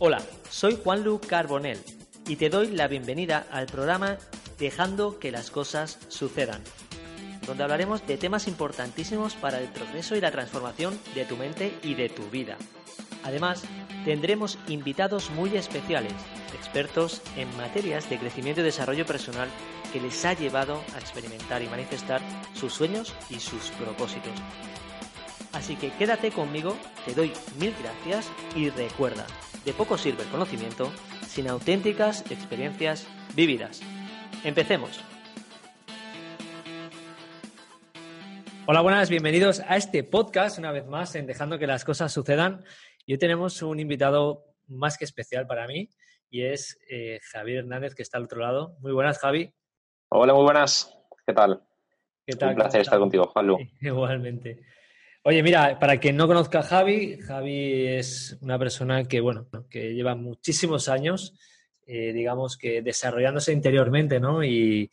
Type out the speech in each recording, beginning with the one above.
Hola, soy Juanlu Carbonell y te doy la bienvenida al programa Dejando que las cosas sucedan, donde hablaremos de temas importantísimos para el progreso y la transformación de tu mente y de tu vida. Además, tendremos invitados muy especiales, expertos en materias de crecimiento y desarrollo personal que les ha llevado a experimentar y manifestar sus sueños y sus propósitos. Así que quédate conmigo, te doy mil gracias y recuerda, de poco sirve el conocimiento sin auténticas experiencias vividas. Empecemos. Hola, buenas, bienvenidos a este podcast una vez más en Dejando que las cosas sucedan. Y hoy tenemos un invitado más que especial para mí y es eh, Javier Hernández que está al otro lado. Muy buenas, Javi. Hola, muy buenas. ¿Qué tal? ¿Qué tal? Un placer estar contigo, Juanlu. Igualmente. Oye, mira, para quien no conozca a Javi, Javi es una persona que, bueno, que lleva muchísimos años, eh, digamos que desarrollándose interiormente, ¿no? Y,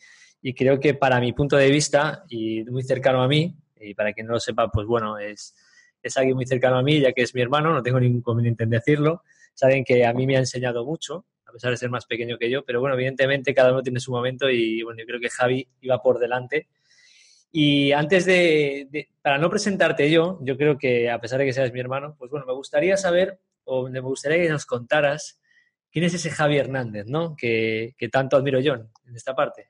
creo que para mi punto de vista, y muy cercano a mí, y para quien no lo sepa, pues bueno, es, es alguien muy cercano a mí, ya que es mi hermano, no tengo ningún inconveniente en decirlo. Alguien que a mí me ha enseñado mucho, a pesar de ser más pequeño que yo, pero bueno, evidentemente cada uno tiene su momento y bueno, yo creo que Javi iba por delante y antes de, para no presentarte yo, yo creo que a pesar de que seas mi hermano, pues bueno, me gustaría saber, o me gustaría que nos contaras quién es ese Javi Hernández, ¿no? Que, tanto admiro yo en esta parte.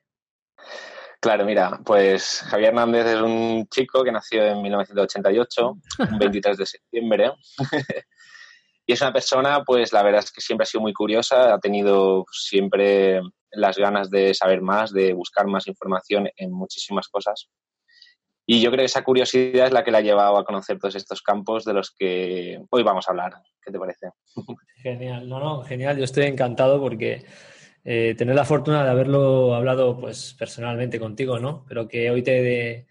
Claro, mira, pues Javier Hernández es un chico que nació en 1988, un 23 de septiembre. y es una persona, pues la verdad es que siempre ha sido muy curiosa, ha tenido siempre las ganas de saber más, de buscar más información en muchísimas cosas. Y yo creo que esa curiosidad es la que la ha llevado a conocer todos estos campos de los que hoy vamos a hablar. ¿Qué te parece? Genial, no, no, genial. Yo estoy encantado porque eh, tener la fortuna de haberlo hablado pues personalmente contigo, ¿no? Pero que hoy te,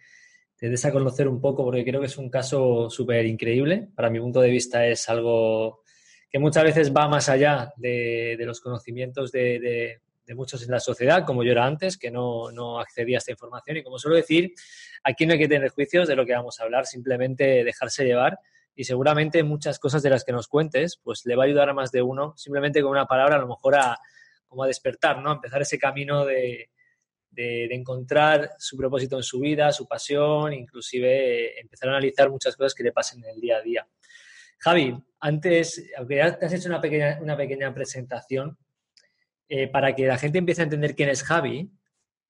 te des a conocer un poco porque creo que es un caso súper increíble. Para mi punto de vista es algo que muchas veces va más allá de, los conocimientos de, de muchos en la sociedad, como yo era antes, que no, no, accedía a esta información. Y como suelo decir, aquí no hay que tener juicios de lo que vamos a hablar, simplemente dejarse llevar. Y seguramente muchas cosas de las que nos cuentes, pues le va a ayudar a más de uno, simplemente con una palabra, a lo mejor a, como a despertar, ¿no? A empezar ese camino de, de, encontrar su propósito en su vida, su pasión, inclusive empezar a analizar muchas cosas que le pasen en el día a día. Javi, antes, aunque ya te has hecho una pequeña, una pequeña presentación, eh, para que la gente empiece a entender quién es Javi,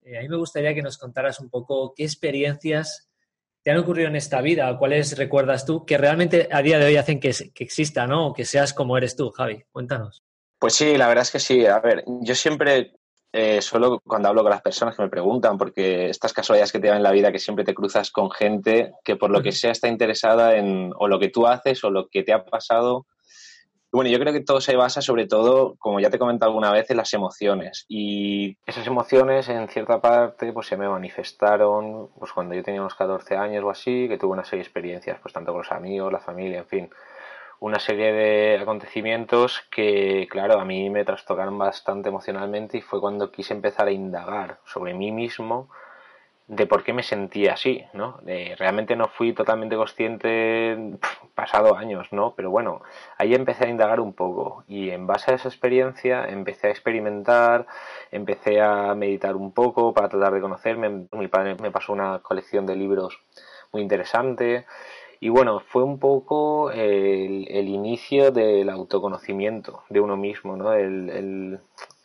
eh, a mí me gustaría que nos contaras un poco qué experiencias te han ocurrido en esta vida, o cuáles recuerdas tú, que realmente a día de hoy hacen que, que exista, ¿no? O que seas como eres tú, Javi. Cuéntanos. Pues sí, la verdad es que sí. A ver, yo siempre eh, solo cuando hablo con las personas que me preguntan, porque estas casualidades que te dan en la vida, que siempre te cruzas con gente que por lo que sea está interesada en o lo que tú haces o lo que te ha pasado bueno, yo creo que todo se basa sobre todo, como ya te he comentado alguna vez, en las emociones. Y esas emociones, en cierta parte, pues se me manifestaron pues cuando yo tenía unos 14 años o así, que tuve una serie de experiencias, pues tanto con los amigos, la familia, en fin. Una serie de acontecimientos que, claro, a mí me trastocaron bastante emocionalmente y fue cuando quise empezar a indagar sobre mí mismo de por qué me sentía así, ¿no? realmente no fui totalmente consciente pasado años, ¿no? Pero bueno, ahí empecé a indagar un poco y en base a esa experiencia empecé a experimentar, empecé a meditar un poco para tratar de conocerme. Mi padre me pasó una colección de libros muy interesante y bueno, fue un poco el, inicio del autoconocimiento de uno mismo, ¿no? el,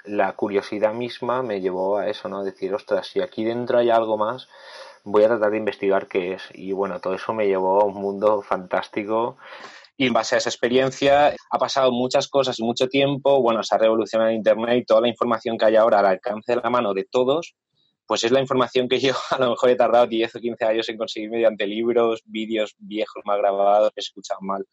la curiosidad misma me llevó a eso, ¿no? Decir, ostras, si aquí dentro hay algo más, voy a tratar de investigar qué es. Y bueno, todo eso me llevó a un mundo fantástico. Y en base a esa experiencia ha pasado muchas cosas y mucho tiempo. Bueno, se ha revolucionado Internet y toda la información que hay ahora al alcance de la mano de todos, pues es la información que yo a lo mejor he tardado 10 o 15 años en conseguir mediante libros, vídeos viejos mal grabados, que se mal.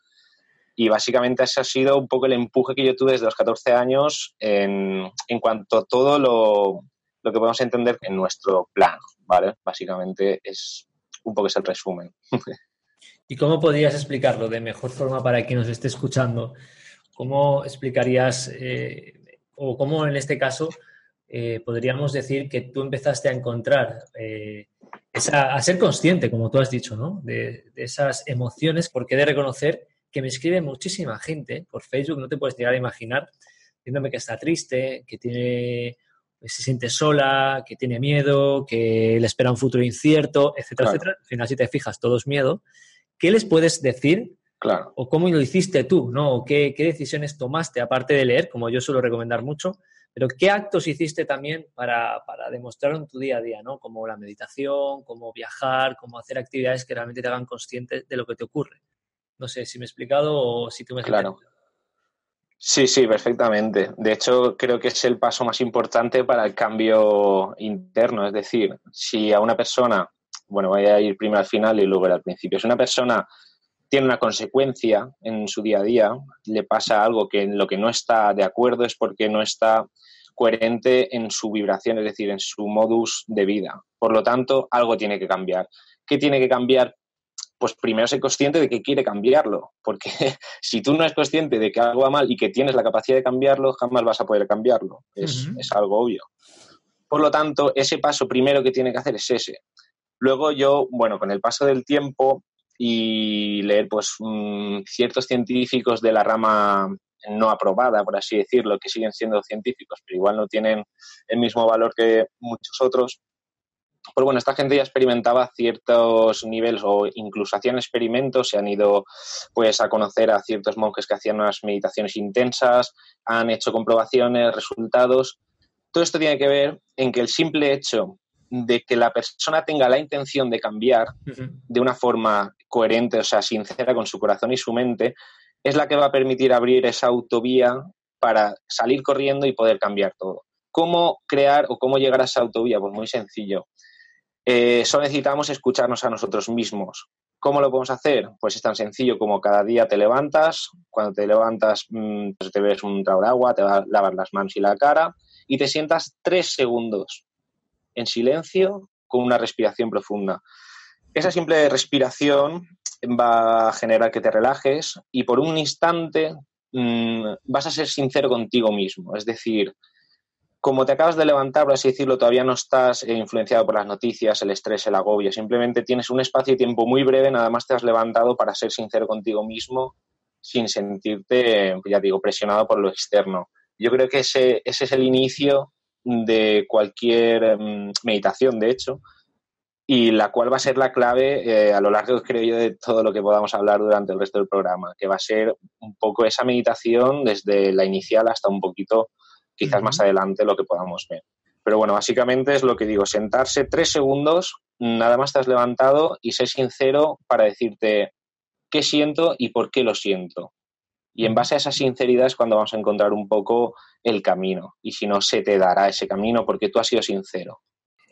Y básicamente ese ha sido un poco el empuje que yo tuve desde los 14 años en, en cuanto a todo lo, lo que podemos entender en nuestro plan, ¿vale? Básicamente es un poco ese el resumen. ¿Y cómo podrías explicarlo de mejor forma para quien nos esté escuchando? ¿Cómo explicarías, eh, o cómo en este caso eh, podríamos decir que tú empezaste a encontrar, eh, a ser consciente, como tú has dicho, ¿no? De, de, esas emociones, porque de reconocer que me escribe muchísima gente por Facebook, no te puedes llegar a imaginar, diciéndome que está triste, que tiene se siente sola, que tiene miedo, que le espera un futuro incierto, etcétera, etcétera. Al final, si te fijas, todo es miedo. ¿Qué les puedes decir? Claro. O cómo lo hiciste tú, ¿no? O qué, qué, decisiones tomaste, aparte de leer, como yo suelo recomendar mucho, pero qué actos hiciste también para, para demostrar en tu día a día, ¿no? Como la meditación, como viajar, como hacer actividades que realmente te hagan consciente de lo que te ocurre. No sé si me he explicado o si tú me has Claro. Sí, sí, perfectamente. De hecho, creo que es el paso más importante para el cambio interno. Es decir, si a una persona, bueno, voy a ir primero al final y luego al principio, si una persona tiene una consecuencia en su día a día, le pasa algo que en lo que no está de acuerdo es porque no está coherente en su vibración, es decir, en su modus de vida. Por lo tanto, algo tiene que cambiar. ¿Qué tiene que cambiar pues primero ser consciente de que quiere cambiarlo, porque si tú no eres consciente de que algo va mal y que tienes la capacidad de cambiarlo, jamás vas a poder cambiarlo. Es, es algo obvio. Por lo tanto, ese paso primero que tiene que hacer es ese. Luego yo, bueno, con el paso del tiempo y leer pues mmm, ciertos científicos de la rama no aprobada, por así decirlo, que siguen siendo científicos, pero igual no tienen el mismo valor que muchos otros, pues bueno, esta gente ya experimentaba ciertos niveles o incluso hacían experimentos, se han ido pues a conocer a ciertos monjes que hacían unas meditaciones intensas, han hecho comprobaciones, resultados. Todo esto tiene que ver en que el simple hecho de que la persona tenga la intención de cambiar uh -huh. de una forma coherente, o sea, sincera con su corazón y su mente, es la que va a permitir abrir esa autovía para salir corriendo y poder cambiar todo. ¿Cómo crear o cómo llegar a esa autovía? Pues muy sencillo eh, necesitamos escucharnos a nosotros mismos. ¿Cómo lo podemos hacer? Pues es tan sencillo como cada día te levantas, cuando te levantas mmm, pues te ves un trago de agua, te lavas las manos y la cara y te sientas tres segundos en silencio con una respiración profunda. Esa simple respiración va a generar que te relajes y por un instante mmm, vas a ser sincero contigo mismo. Es decir, como te acabas de levantar, por así decirlo, todavía no estás eh, influenciado por las noticias, el estrés, el agobio, simplemente tienes un espacio y tiempo muy breve, nada más te has levantado para ser sincero contigo mismo sin sentirte, ya digo, presionado por lo externo. Yo creo que ese, es el inicio de cualquier um, meditación, de hecho, y la cual va a ser la clave eh, a lo largo, creo yo, de todo lo que podamos hablar durante el resto del programa, que va a ser un poco esa meditación desde la inicial hasta un poquito quizás uh -huh. más adelante lo que podamos ver. Pero bueno, básicamente es lo que digo, sentarse tres segundos, nada más te has levantado y ser sincero para decirte qué siento y por qué lo siento. Y en base a esa sinceridad es cuando vamos a encontrar un poco el camino. Y si no, se te dará ese camino porque tú has sido sincero.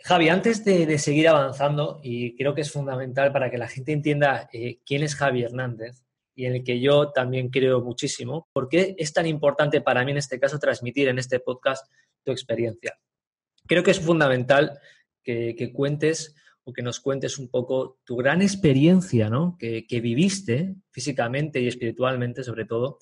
Javi, antes de, de seguir avanzando, y creo que es fundamental para que la gente entienda eh, quién es Javi Hernández, y en el que yo también creo muchísimo. ¿Por qué es tan importante para mí en este caso transmitir en este podcast tu experiencia? Creo que es fundamental que, cuentes o que nos cuentes un poco tu gran experiencia, ¿no? Que, viviste físicamente y espiritualmente, sobre todo,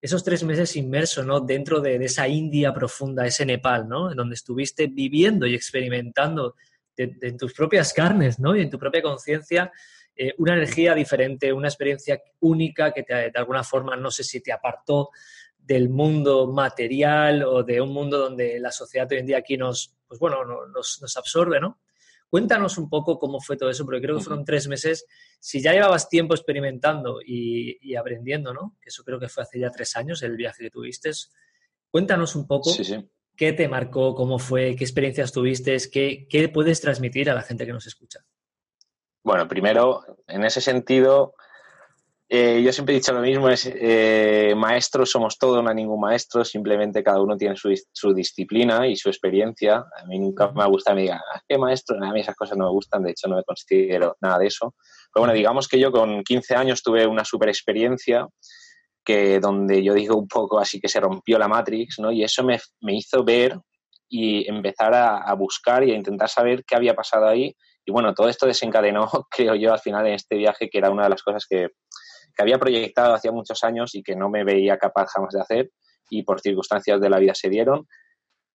esos tres meses inmerso, ¿no? Dentro de, esa India profunda, ese Nepal, ¿no? En donde estuviste viviendo y experimentando en tus propias carnes, ¿no? Y en tu propia conciencia eh, una energía diferente, una experiencia única que te, de alguna forma, no sé si te apartó del mundo material o de un mundo donde la sociedad hoy en día aquí nos, pues bueno, nos, nos absorbe, ¿no? Cuéntanos un poco cómo fue todo eso, porque creo que fueron tres meses. Si ya llevabas tiempo experimentando y, y aprendiendo, ¿no? Que eso creo que fue hace ya tres años el viaje que tuviste. Cuéntanos un poco sí, sí. qué te marcó, cómo fue, qué experiencias tuviste, qué, qué puedes transmitir a la gente que nos escucha. Bueno, primero, en ese sentido, eh, yo siempre he dicho lo mismo, es eh, maestros somos todos, no hay ningún maestro, simplemente cada uno tiene su, su, disciplina y su experiencia. A mí nunca me gusta me digan, ¿qué maestro? A mí esas cosas no me gustan, de hecho no me considero nada de eso. Pero bueno, digamos que yo con 15 años tuve una super experiencia que donde yo digo un poco así que se rompió la Matrix, ¿no? Y eso me, me hizo ver y empezar a, a buscar y a intentar saber qué había pasado ahí y bueno, todo esto desencadenó, creo yo, al final en este viaje, que era una de las cosas que, que, había proyectado hacía muchos años y que no me veía capaz jamás de hacer y por circunstancias de la vida se dieron.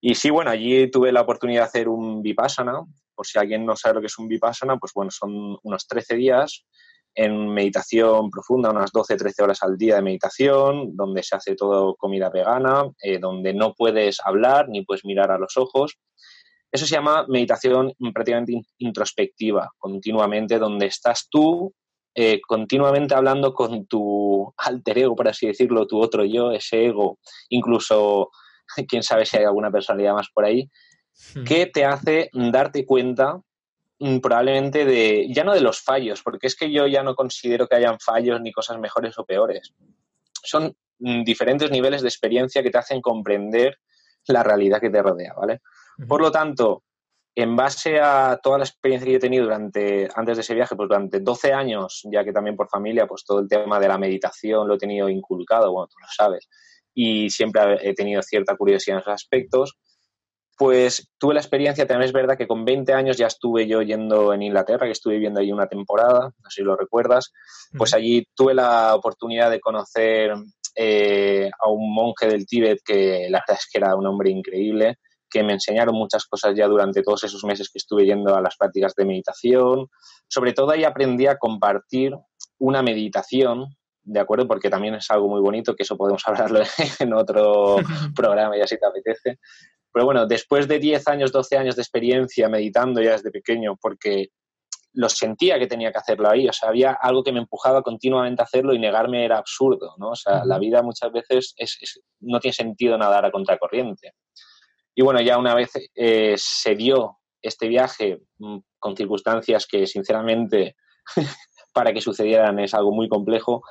Y sí, bueno, allí tuve la oportunidad de hacer un vipassana. Por si alguien no sabe lo que es un vipassana, pues bueno, son unos 13 días en meditación profunda, unas 12-13 horas al día de meditación, donde se hace todo comida vegana, eh, donde no puedes hablar ni puedes mirar a los ojos. Eso se llama meditación prácticamente introspectiva, continuamente, donde estás tú eh, continuamente hablando con tu alter ego, por así decirlo, tu otro yo, ese ego, incluso, quién sabe si hay alguna personalidad más por ahí, hmm. que te hace darte cuenta mm, probablemente de, ya no de los fallos, porque es que yo ya no considero que hayan fallos ni cosas mejores o peores. Son mm, diferentes niveles de experiencia que te hacen comprender la realidad que te rodea, ¿vale? Por lo tanto, en base a toda la experiencia que he tenido durante, antes de ese viaje, pues durante 12 años, ya que también por familia, pues todo el tema de la meditación lo he tenido inculcado, bueno, tú lo sabes, y siempre he tenido cierta curiosidad en esos aspectos, pues tuve la experiencia, también es verdad que con 20 años ya estuve yo yendo en Inglaterra, que estuve viviendo ahí una temporada, no sé si lo recuerdas, pues allí tuve la oportunidad de conocer eh, a un monje del Tíbet que la verdad es que era un hombre increíble, que me enseñaron muchas cosas ya durante todos esos meses que estuve yendo a las prácticas de meditación. Sobre todo ahí aprendí a compartir una meditación, ¿de acuerdo? Porque también es algo muy bonito, que eso podemos hablarlo en otro programa ya si te apetece. Pero bueno, después de 10 años, 12 años de experiencia meditando ya desde pequeño, porque lo sentía que tenía que hacerlo ahí, o sea, había algo que me empujaba continuamente a hacerlo y negarme era absurdo, ¿no? O sea, la vida muchas veces no tiene sentido nadar a contracorriente. Y bueno, ya una vez eh, se dio este viaje mm, con circunstancias que sinceramente para que sucedieran es algo muy complejo,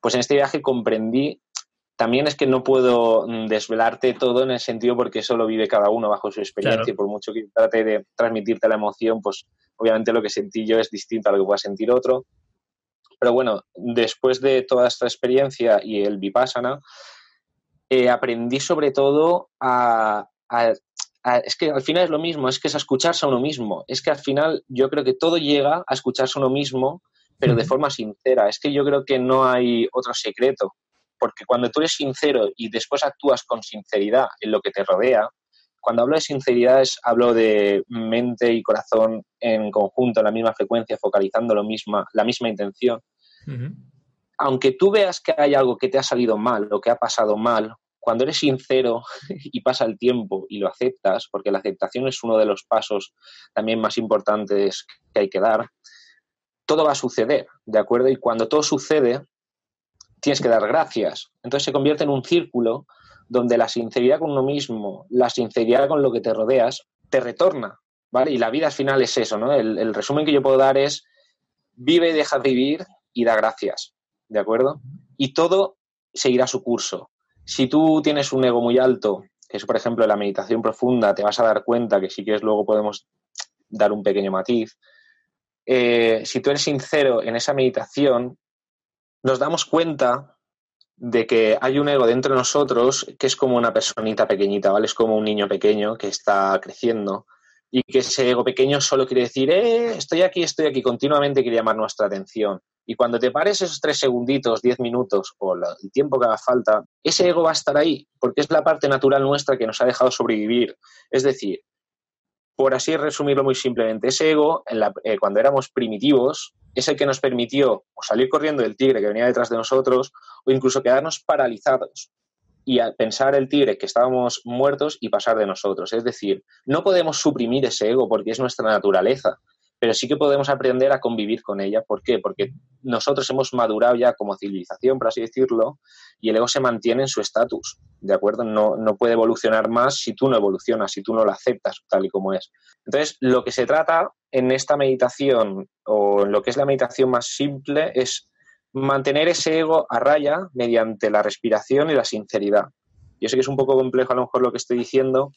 pues en este viaje comprendí, también es que no puedo mm, desvelarte todo en el sentido porque eso lo vive cada uno bajo su experiencia y por mucho que trate de transmitirte la emoción, pues obviamente lo que sentí yo es distinto a lo que pueda sentir otro. Pero bueno, después de toda esta experiencia y el vipassana, eh, aprendí sobre todo a, es que al final es lo mismo, es que es a escucharse a uno mismo. Es que al final yo creo que todo llega a escucharse a uno mismo, pero de forma sincera. Es que yo creo que no hay otro secreto. Porque cuando tú eres sincero y después actúas con sinceridad en lo que te rodea, cuando hablo de sinceridad es, hablo de mente y corazón en conjunto, en la misma frecuencia, focalizando lo misma, la misma intención. Aunque tú veas que hay algo que te ha salido mal o que ha pasado mal cuando eres sincero y pasa el tiempo y lo aceptas, porque la aceptación es uno de los pasos también más importantes que hay que dar, todo va a suceder, ¿de acuerdo? Y cuando todo sucede, tienes que dar gracias. Entonces se convierte en un círculo donde la sinceridad con uno mismo, la sinceridad con lo que te rodeas, te retorna, ¿vale? Y la vida al final es eso, ¿no? El, el resumen que yo puedo dar es vive y deja vivir y da gracias, ¿de acuerdo? Y todo seguirá su curso. Si tú tienes un ego muy alto, que es por ejemplo la meditación profunda, te vas a dar cuenta que si quieres luego podemos dar un pequeño matiz. Eh, si tú eres sincero en esa meditación, nos damos cuenta de que hay un ego dentro de nosotros que es como una personita pequeñita, ¿vale? Es como un niño pequeño que está creciendo y que ese ego pequeño solo quiere decir, eh, estoy aquí, estoy aquí, continuamente quiere llamar nuestra atención. Y cuando te pares esos tres segunditos, diez minutos o el tiempo que haga falta, ese ego va a estar ahí, porque es la parte natural nuestra que nos ha dejado sobrevivir. Es decir, por así resumirlo muy simplemente, ese ego, eh, cuando éramos primitivos, es el que nos permitió salir corriendo del tigre que venía detrás de nosotros o incluso quedarnos paralizados y pensar el tigre que estábamos muertos y pasar de nosotros. Es decir, no podemos suprimir ese ego porque es nuestra naturaleza pero sí que podemos aprender a convivir con ella. ¿Por qué? Porque nosotros hemos madurado ya como civilización, por así decirlo, y el ego se mantiene en su estatus, ¿de acuerdo? No, no puede evolucionar más si tú no evolucionas, si tú no lo aceptas tal y como es. Entonces, lo que se trata en esta meditación, o en lo que es la meditación más simple, es mantener ese ego a raya mediante la respiración y la sinceridad. Yo sé que es un poco complejo a lo mejor lo que estoy diciendo,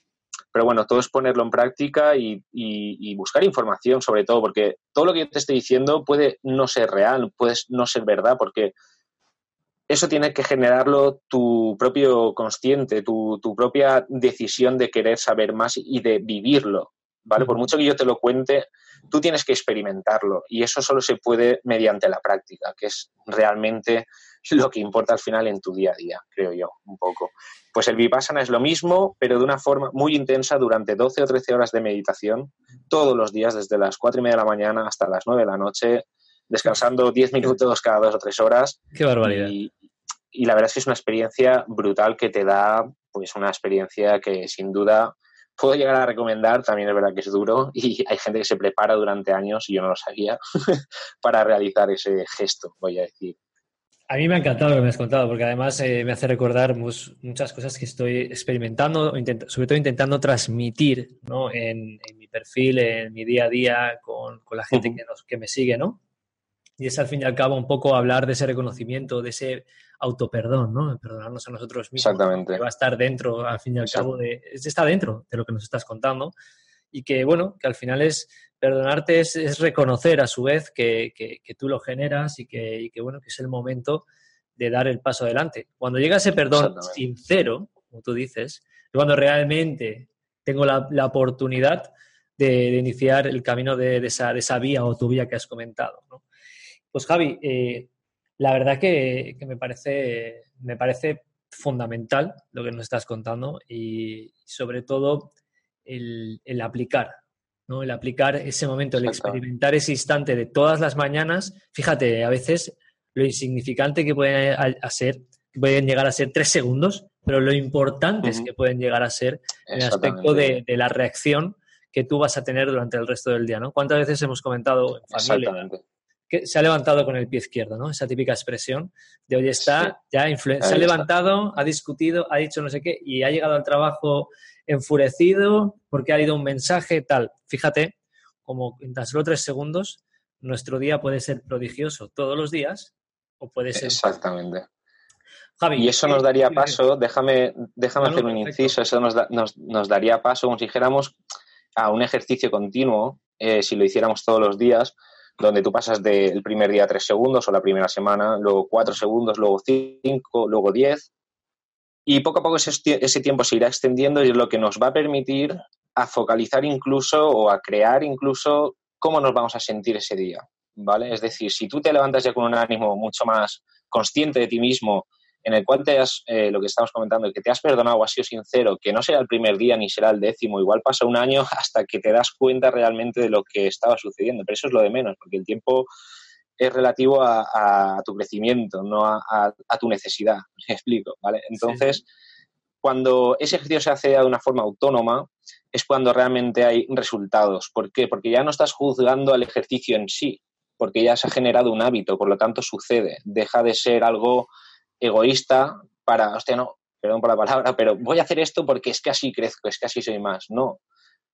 pero bueno, todo es ponerlo en práctica y, buscar información sobre todo, porque todo lo que yo te estoy diciendo puede no ser real, puede no ser verdad, porque eso tiene que generarlo tu propio consciente, tu, tu propia decisión de querer saber más y de vivirlo, ¿vale? Por mucho que yo te lo cuente, tú tienes que experimentarlo y eso solo se puede mediante la práctica, que es realmente lo que importa al final en tu día a día, creo yo, un poco. Pues el vipassana es lo mismo, pero de una forma muy intensa durante 12 o 13 horas de meditación, todos los días, desde las 4 y media de la mañana hasta las 9 de la noche, descansando 10 minutos cada dos o tres horas. Qué barbaridad. Y, y la verdad es que es una experiencia brutal que te da, pues una experiencia que sin duda puedo llegar a recomendar, también es verdad que es duro y hay gente que se prepara durante años, y yo no lo sabía, para realizar ese gesto, voy a decir. A mí me ha encantado lo que me has contado, porque además eh, me hace recordar muchas cosas que estoy experimentando, sobre todo intentando transmitir ¿no? en, mi perfil, en mi día a día, con, la gente que, nos, que me sigue, ¿no? Y es al fin y al cabo un poco hablar de ese reconocimiento, de ese autoperdón, ¿no? Perdonarnos a nosotros mismos. Exactamente. Que va a estar dentro, al fin y al cabo, de, está dentro de lo que nos estás contando. Y que, bueno, que al final es perdonarte es, reconocer a su vez que, tú lo generas y que, bueno, que es el momento de dar el paso adelante. Cuando llega ese perdón sincero, como tú dices, cuando realmente tengo la, oportunidad de, iniciar el camino de, esa, de, esa, vía o tu vía que has comentado. ¿no? Pues Javi, eh, la verdad que, me, parece, me parece fundamental lo que nos estás contando y sobre todo el, aplicar, ¿no? El aplicar ese momento, el experimentar ese instante de todas las mañanas. Fíjate, a veces lo insignificante que pueden, hacer, pueden llegar a ser tres segundos, pero lo importante es que pueden llegar a ser en el aspecto de, de, la reacción que tú vas a tener durante el resto del día, ¿no? ¿Cuántas veces hemos comentado en familia se ha levantado con el pie izquierdo, ¿no? Esa típica expresión de hoy está, ya se ha levantado, ha discutido, ha dicho no sé qué y ha llegado al trabajo enfurecido porque ha ido un mensaje tal. Fíjate, como en tan solo tres segundos, nuestro día puede ser prodigioso todos los días o puede ser... Exactamente. Javi, y eso nos daría paso, déjame, déjame hacer un inciso, eso nos, nos, daría paso, como si dijéramos, a un ejercicio continuo, eh, si lo hiciéramos todos los días, donde tú pasas del primer día tres segundos o la primera semana, luego cuatro segundos, luego cinco, luego diez. Y poco a poco ese, tiempo se irá extendiendo y es lo que nos va a permitir a focalizar incluso o a crear incluso cómo nos vamos a sentir ese día. ¿Vale? Es decir, si tú te levantas ya con un ánimo mucho más consciente de ti mismo, en el cual te has, eh, lo que estamos comentando, que te has perdonado, has sido sincero, que no será el primer día ni será el décimo, igual pasa un año hasta que te das cuenta realmente de lo que estaba sucediendo, pero eso es lo de menos, porque el tiempo es relativo a, tu crecimiento, no a, tu necesidad, me explico, ¿vale? Entonces, cuando ese ejercicio se hace de una forma autónoma, es cuando realmente hay resultados. ¿Por qué? Porque ya no estás juzgando al ejercicio en sí, porque ya se ha generado un hábito, por lo tanto sucede, deja de ser algo egoísta para, hostia, no, perdón por la palabra, pero voy a hacer esto porque es que así crezco, es que así soy más. No,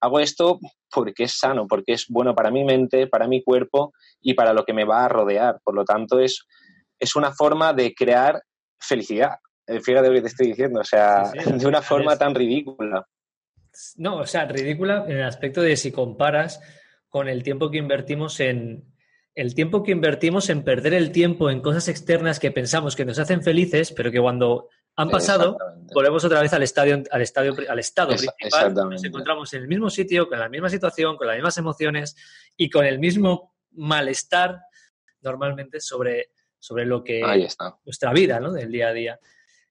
hago esto porque es sano, porque es bueno para mi mente, para mi cuerpo y para lo que me va a rodear. Por lo tanto, es, es una forma de crear felicidad. Fíjate lo que te estoy diciendo, o sea, de una forma tan ridícula. No, o sea, ridícula en el aspecto de si comparas con el tiempo que invertimos en, el tiempo que invertimos en perder el tiempo en cosas externas que pensamos que nos hacen felices, pero que cuando han pasado, volvemos otra vez al estadio, al estadio, al estado principal. Nos encontramos en el mismo sitio, con la misma situación, con las mismas emociones y con el mismo malestar normalmente sobre, sobre lo que nuestra vida, ¿no? Del día a día.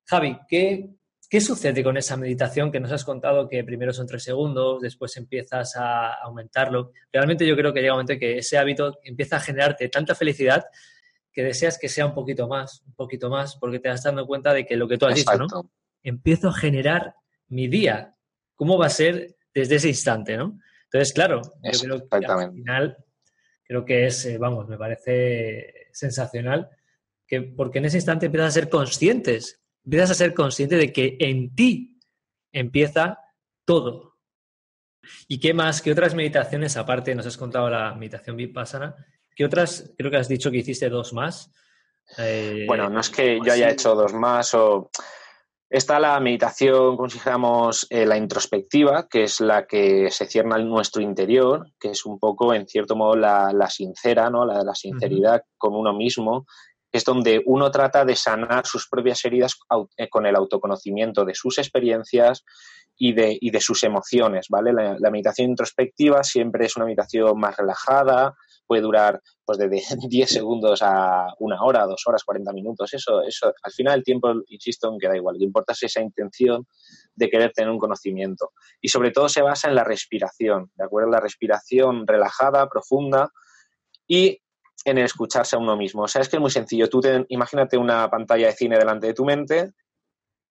Javi, ¿qué, ¿Qué sucede con esa meditación que nos has contado que primero son tres segundos, después empiezas a aumentarlo? Realmente yo creo que llega un momento que ese hábito empieza a generarte tanta felicidad que deseas que sea un poquito más, un poquito más, porque te vas dando cuenta de que lo que tú has dicho, ¿no? Empiezo a generar mi día. ¿Cómo va a ser desde ese instante, no? Entonces, claro, yo creo que al final creo que es, eh, vamos, me parece sensacional, que porque en ese instante empiezas a ser conscientes empiezas a ser consciente de que en ti empieza todo. ¿Y qué más? ¿Qué otras meditaciones, aparte, nos has contado la meditación Vipassana? ¿Qué otras? Creo que has dicho que hiciste dos más. Eh, bueno, no es que yo haya hecho dos más o... Está la meditación, consideramos eh, la introspectiva, que es la que se cierna en nuestro interior, que es un poco, en cierto modo, la, sincera, ¿no? La, la sinceridad con uno mismo, es donde uno trata de sanar sus propias heridas eh, con el autoconocimiento de sus experiencias y de, de sus emociones, ¿vale? La, meditación introspectiva siempre es una meditación más relajada, puede durar pues desde 10 segundos a una hora, dos horas, 40 minutos, eso, eso, al final el tiempo, insisto, en que da igual, lo que importa es esa intención de querer tener un conocimiento. Y sobre todo se basa en la respiración, ¿de acuerdo? La respiración relajada, profunda, y en el escucharse a uno mismo. O sea, es que es muy sencillo. Tú te, imagínate una pantalla de cine delante de tu mente,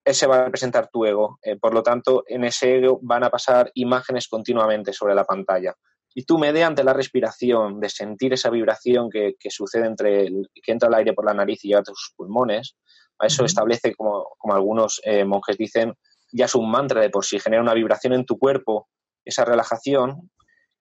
ese va a representar tu ego. Eh, por lo tanto, en ese ego van a pasar imágenes continuamente sobre la pantalla. Y tú, mediante la respiración, de sentir esa vibración que, sucede entre el, que entra el aire por la nariz y llega a tus pulmones, a eso establece, como, como algunos eh, monjes dicen, ya es un mantra de por sí, genera una vibración en tu cuerpo, esa relajación,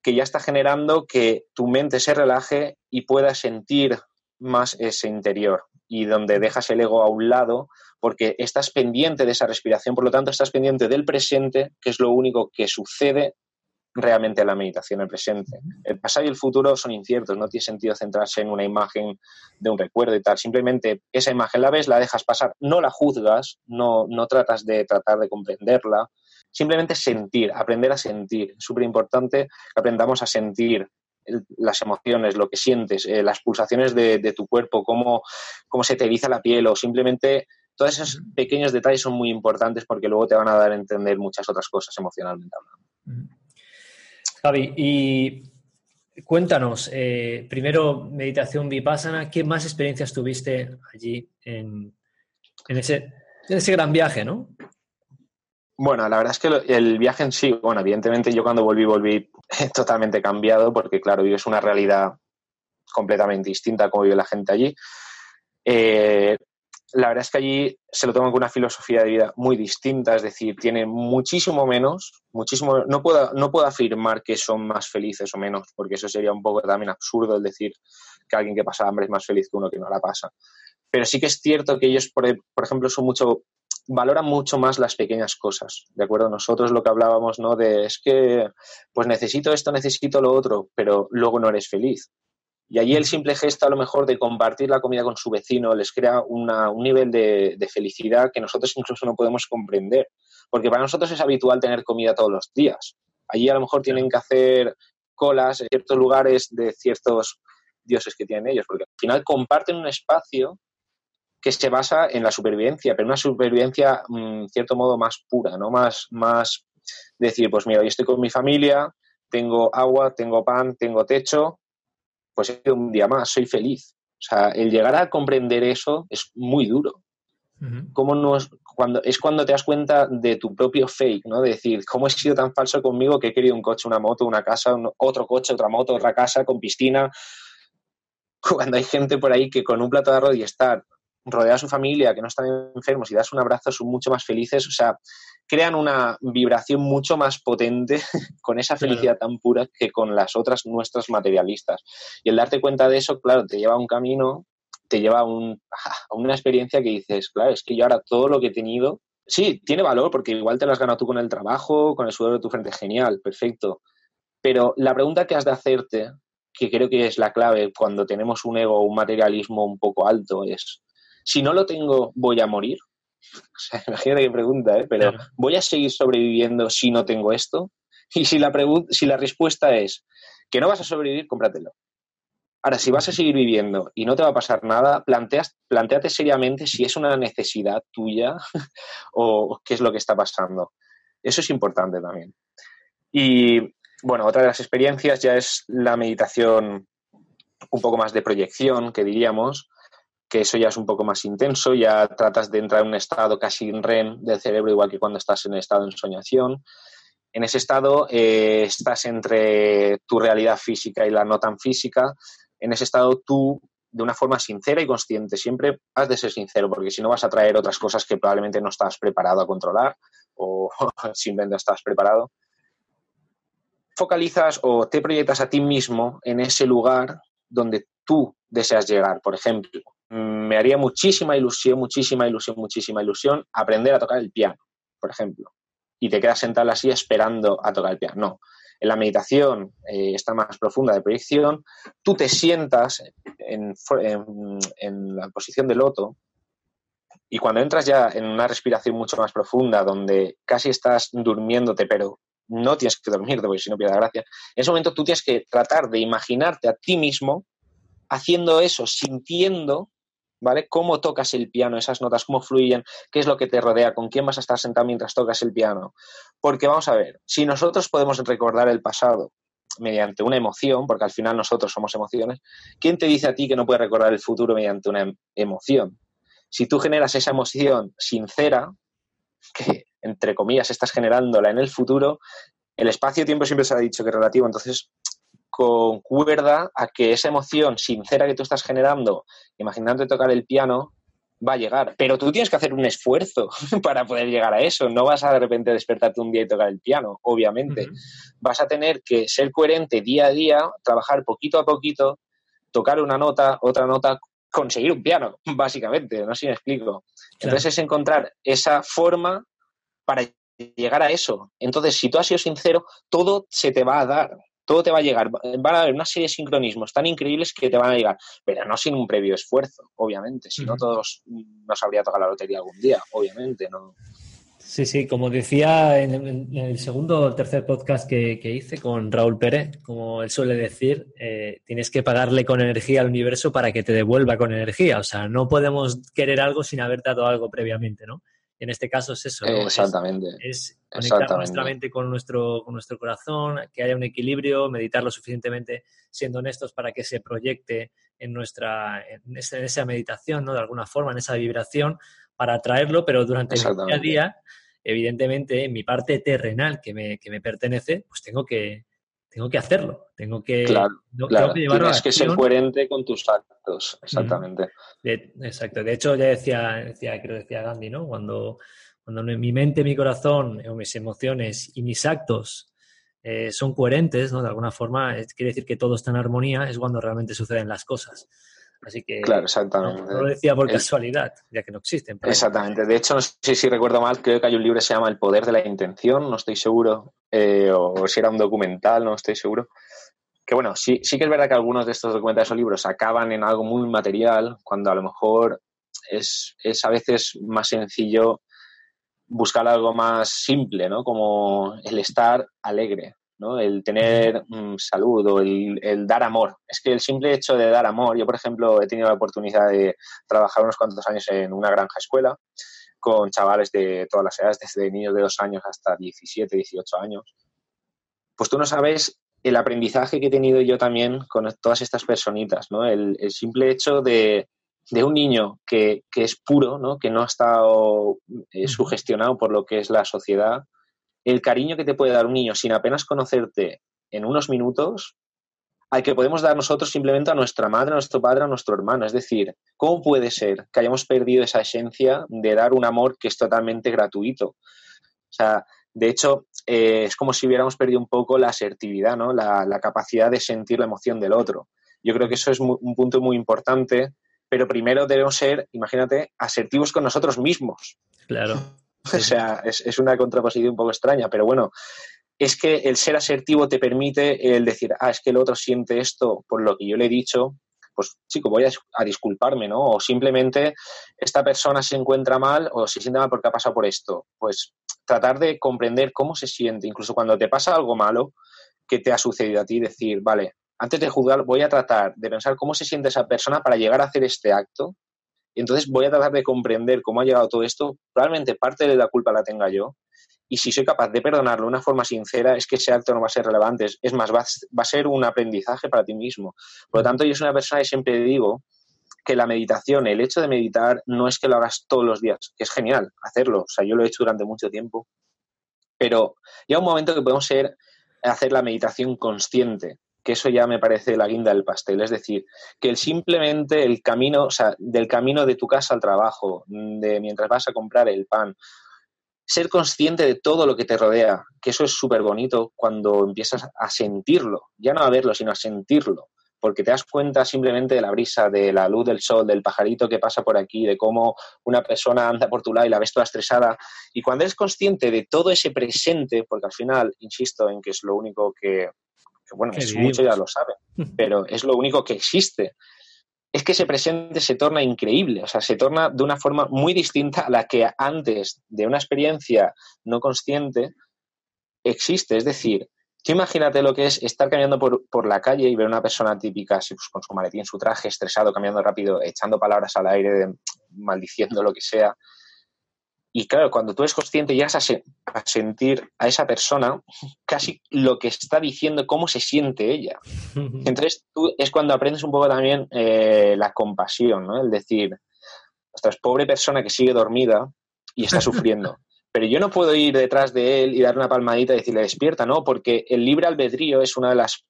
que ya está generando que tu mente se relaje y pueda sentir más ese interior y donde dejas el ego a un lado porque estás pendiente de esa respiración, por lo tanto estás pendiente del presente, que es lo único que sucede realmente la meditación, el presente. El pasado y el futuro son inciertos, no tiene sentido centrarse en una imagen de un recuerdo y tal. Simplemente esa imagen la ves, la dejas pasar, no la juzgas, no, no tratas de tratar de comprenderla, simplemente sentir, aprender a sentir. Es súper importante que aprendamos a sentir las emociones, lo que sientes, eh, las pulsaciones de, tu cuerpo, cómo, cómo se te eriza la piel o simplemente todos esos pequeños detalles son muy importantes porque luego te van a dar a entender muchas otras cosas emocionalmente hablando. Javi, y cuéntanos, eh, primero meditación vipassana, ¿qué más experiencias tuviste allí en, ese, ese gran viaje, no? Bueno, la verdad es que el viaje en sí, bueno, evidentemente yo cuando volví, volví totalmente cambiado porque, claro, vives una realidad completamente distinta a cómo vive la gente allí. Eh, la verdad es que allí se lo toman con una filosofía de vida muy distinta, es decir, tienen muchísimo menos, muchísimo, no puedo, no puedo afirmar que son más felices o menos, porque eso sería un poco también absurdo el decir que alguien que pasa hambre es más feliz que uno que no la pasa. Pero sí que es cierto que ellos, por ejemplo, son mucho, valoran mucho más las pequeñas cosas, ¿de acuerdo? Nosotros lo que hablábamos, ¿no? De es que, pues necesito esto, necesito lo otro, pero luego no eres feliz. Y allí el simple gesto a lo mejor de compartir la comida con su vecino les crea un nivel de, felicidad que nosotros incluso no podemos comprender. Porque para nosotros es habitual tener comida todos los días. Allí a lo mejor tienen que hacer colas en ciertos lugares de ciertos dioses que tienen ellos, porque al final comparten un espacio que se basa en la supervivencia, pero una supervivencia, en mm, cierto modo, más pura, ¿no? Más, más decir, pues mira, hoy estoy con mi familia, tengo agua, tengo pan, tengo techo, pues he un día más, soy feliz. O sea, el llegar a comprender eso es muy duro. no es, cuando, es cuando te das cuenta de tu propio fake, ¿no? De decir, ¿cómo he sido tan falso conmigo que he querido un coche, una moto, una casa, otro coche, otra moto, otra casa, con piscina? Cuando hay gente por ahí que con un plato de arroz y estar rodea a su familia, que no están enfermos y das un abrazo, son mucho más felices. O sea, crean una vibración mucho más potente con esa felicidad tan pura que con las otras nuestras materialistas. Y el darte cuenta de eso, claro, te lleva a un camino, te lleva a, un, a una experiencia que dices, claro, es que yo ahora todo lo que he tenido, sí, tiene valor porque igual te lo has ganado tú con el trabajo, con el sudor de tu frente, genial, perfecto. Pero la pregunta que has de hacerte, que creo que es la clave cuando tenemos un ego o un materialismo un poco alto, es, si no lo tengo, voy a morir. O sea, imagínate qué pregunta, ¿eh? Pero ¿voy a seguir sobreviviendo si no tengo esto? Y si la, si la respuesta es que no vas a sobrevivir, cómpratelo. Ahora, si vas a seguir viviendo y no te va a pasar nada, planteas, planteate seriamente si es una necesidad tuya o qué es lo que está pasando. Eso es importante también. Y bueno, otra de las experiencias ya es la meditación un poco más de proyección, que diríamos, que eso ya es un poco más intenso, ya tratas de entrar en un estado casi en REM del cerebro, igual que cuando estás en estado de ensoñación. En ese estado eh, estás entre tu realidad física y la no tan física. En ese estado tú, de una forma sincera y consciente, siempre has de ser sincero, porque si no vas a traer otras cosas que probablemente no estás preparado a controlar o simplemente estás preparado. Focalizas o te proyectas a ti mismo en ese lugar donde tú deseas llegar. Por ejemplo, me haría muchísima ilusión, muchísima ilusión, muchísima ilusión aprender a tocar el piano, por ejemplo. Y te quedas sentado así esperando a tocar el piano. No. En la meditación, eh, esta más profunda de proyección, tú te sientas en, en la posición de loto y cuando entras ya en una respiración mucho más profunda, donde casi estás durmiéndote, pero no tienes que dormirte porque si no pierde gracia, en ese momento tú tienes que tratar de imaginarte a ti mismo haciendo eso, sintiendo, ¿vale? Cómo tocas el piano, esas notas, cómo fluyen, qué es lo que te rodea, con quién vas a estar sentado mientras tocas el piano. Porque vamos a ver, si nosotros podemos recordar el pasado mediante una emoción, porque al final nosotros somos emociones, ¿quién te dice a ti que no puedes recordar el futuro mediante una em-, emoción? Si tú generas esa emoción sincera, que entre comillas estás generándola en el futuro, el espacio-tiempo siempre se ha dicho que es relativo, entonces concuerda a que esa emoción sincera que tú estás generando, imaginándote tocar el piano, va a llegar. Pero tú tienes que hacer un esfuerzo para poder llegar a eso. No vas a de repente despertarte un día y tocar el piano, obviamente. Vas a tener que ser coherente día a día, trabajar poquito a poquito, tocar una nota, otra nota, conseguir un piano, básicamente. No sé si me explico. Entonces es encontrar esa forma para llegar a eso. Entonces, si tú has sido sincero, todo se te va a dar todo te va a llegar. Van a haber una serie de sincronismos tan increíbles que te van a llegar, pero no sin un previo esfuerzo, obviamente. Si no, todos nos habría tocado la lotería algún día, obviamente. ¿no? Sí, sí, como decía en, el segundo o tercer podcast que, hice con Raúl Pérez, como él suele decir, eh, tienes que pagarle con energía al universo para que te devuelva con energía. O sea, no podemos querer algo sin haber dado algo previamente, ¿no? En este caso es eso. Exactamente. Es, conectar nuestra mente con nuestro, con nuestro corazón, que haya un equilibrio, meditar lo suficientemente siendo honestos para que se proyecte en nuestra en, esa meditación, ¿no? De alguna forma, en esa vibración, para atraerlo, pero durante el día a día, evidentemente, en mi parte terrenal que me, que me pertenece, pues tengo que, tengo que hacerlo, tengo que, claro, claro. Tienes que ser coherente con tus actos, exactamente. exacto, de hecho ya decía, decía, creo que decía Gandhi, ¿no? Cuando, cuando mi mente, mi corazón, o mis emociones y mis actos eh, son coherentes, ¿no? De alguna forma, quiere decir que todo está en armonía, es cuando realmente suceden las cosas. Así que claro, exactamente. No, lo decía por casualidad, ya que no existen. Exactamente. De hecho, no sé si recuerdo mal, creo que hay un libro que se llama El poder de la intención, no estoy seguro, eh, o si era un documental, no estoy seguro. Que bueno, sí, sí que es verdad que algunos de estos documentales o libros acaban en algo muy material, cuando a lo mejor es, es a veces más sencillo buscar algo más simple, ¿no? Como el estar alegre, el tener salud o el, dar amor. Es que el simple hecho de dar amor, yo por ejemplo he tenido la oportunidad de trabajar unos cuantos años en una granja escuela con chavales de todas las edades, desde niños de dos años hasta 17, 18 años. Pues tú no sabes el aprendizaje que he tenido yo también con todas estas personitas, ¿no? El, simple hecho de, un niño que, es puro, ¿no? que no ha estado eh, sugestionado por lo que es la sociedad, el cariño que te puede dar un niño sin apenas conocerte en unos minutos, al que podemos dar nosotros simplemente a nuestra madre, a nuestro padre, a nuestro hermano. Es decir, ¿cómo puede ser que hayamos perdido esa esencia de dar un amor que es totalmente gratuito? O sea, de hecho, eh, es como si hubiéramos perdido un poco la asertividad, ¿no? La, capacidad de sentir la emoción del otro. Yo creo que eso es un punto muy importante, pero primero debemos ser, imagínate, asertivos con nosotros mismos. Claro. O sea, es, una contraposición un poco extraña, pero bueno, es que el ser asertivo te permite el decir, ah, es que el otro siente esto por lo que yo le he dicho, pues chico, voy a, disculparme, ¿no? O simplemente esta persona se encuentra mal o se siente mal porque ha pasado por esto. Pues tratar de comprender cómo se siente, incluso cuando te pasa algo malo que te ha sucedido a ti, decir, vale, antes de juzgar voy a tratar de pensar cómo se siente esa persona para llegar a hacer este acto entonces voy a tratar de comprender cómo ha llegado todo esto. Probablemente parte de la culpa la tenga yo. Y si soy capaz de perdonarlo de una forma sincera, es que ese acto no va a ser relevante. Es más, va, a ser un aprendizaje para ti mismo. Por lo tanto, yo soy una persona que siempre digo que la meditación, el hecho de meditar, no es que lo hagas todos los días, que es genial hacerlo. O sea, yo lo he hecho durante mucho tiempo. Pero llega un momento que podemos ser, hacer la meditación consciente que eso ya me parece la guinda del pastel. Es decir, que el simplemente el camino, o sea, del camino de tu casa al trabajo, de mientras vas a comprar el pan, ser consciente de todo lo que te rodea, que eso es súper bonito cuando empiezas a sentirlo, ya no a verlo, sino a sentirlo, porque te das cuenta simplemente de la brisa, de la luz del sol, del pajarito que pasa por aquí, de cómo una persona anda por tu lado y la ves toda estresada. Y cuando eres consciente de todo ese presente, porque al final, insisto en que es lo único que, que bueno, es mucho ya lo saben, pero es lo único que existe. Es que ese presente se torna increíble, o sea, se torna de una forma muy distinta a la que antes de una experiencia no consciente existe. Es decir, tú imagínate lo que es estar caminando por, la calle y ver a una persona típica pues, con su maletín, su traje, estresado, caminando rápido, echando palabras al aire, maldiciendo lo que sea Y claro, cuando tú eres consciente llegas a, a, sentir a esa persona casi lo que está diciendo, cómo se siente ella. Entonces tú es cuando aprendes un poco también eh, la compasión, ¿no? El decir, ostras, pobre persona que sigue dormida y está sufriendo. Pero yo no puedo ir detrás de él y darle una palmadita y decirle despierta, ¿no? Porque el libre albedrío es una de las